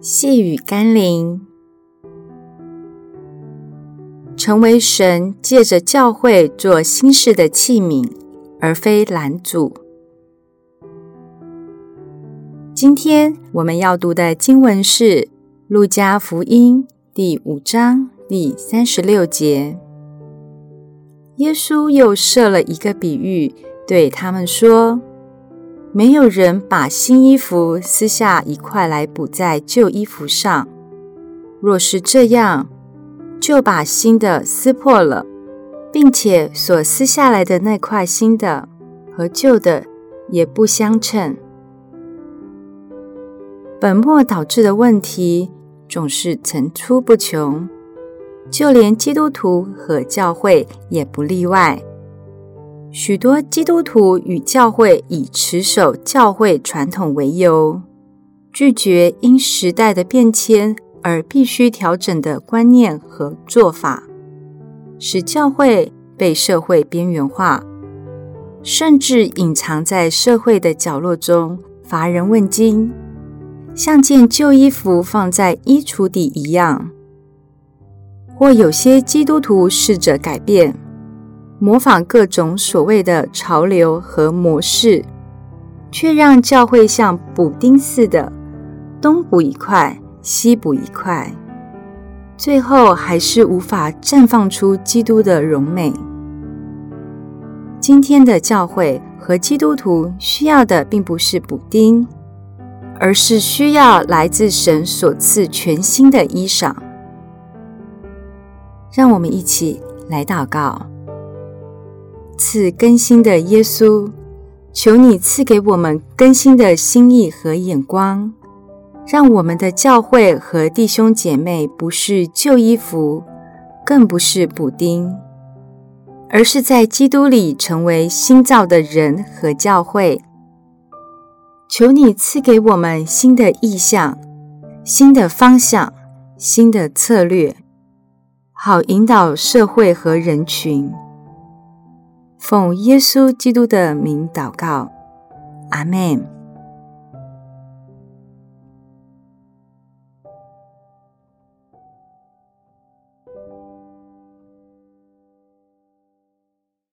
细雨甘霖，成为神借着教会做新事的器皿，而非拦阻。今天我们要读的经文是《路加福音》第五章第三十六节。耶稣又设了一个比喻，对他们说。没有人把新衣服撕下一块来补在旧衣服上，若是这样，就把新的撕破了，并且所撕下来的那块新的和旧的也不相称。本末倒置的问题总是层出不穷，就连基督徒和教会也不例外。许多基督徒与教会以持守教会传统为由，拒绝因时代的变迁而必须调整的观念和做法，使教会被社会边缘化，甚至隐藏在社会的角落中，乏人问津，像件旧衣服放在衣橱底一样。或有些基督徒试着改变。模仿各种所谓的潮流和模式，却让教会像补丁似的，东补一块，西补一块，最后还是无法绽放出基督的荣美。今天的教会和基督徒需要的并不是补丁，而是需要来自神所赐全新的衣裳。让我们一起来祷告。赐更新的耶稣，求你赐给我们更新的心意和眼光，让我们的教会和弟兄姐妹不是旧衣服，更不是补丁，而是在基督里成为新造的人和教会。求你赐给我们新的意向、新的方向、新的策略，好引导社会和人群。奉耶稣基督的名祷告，阿门。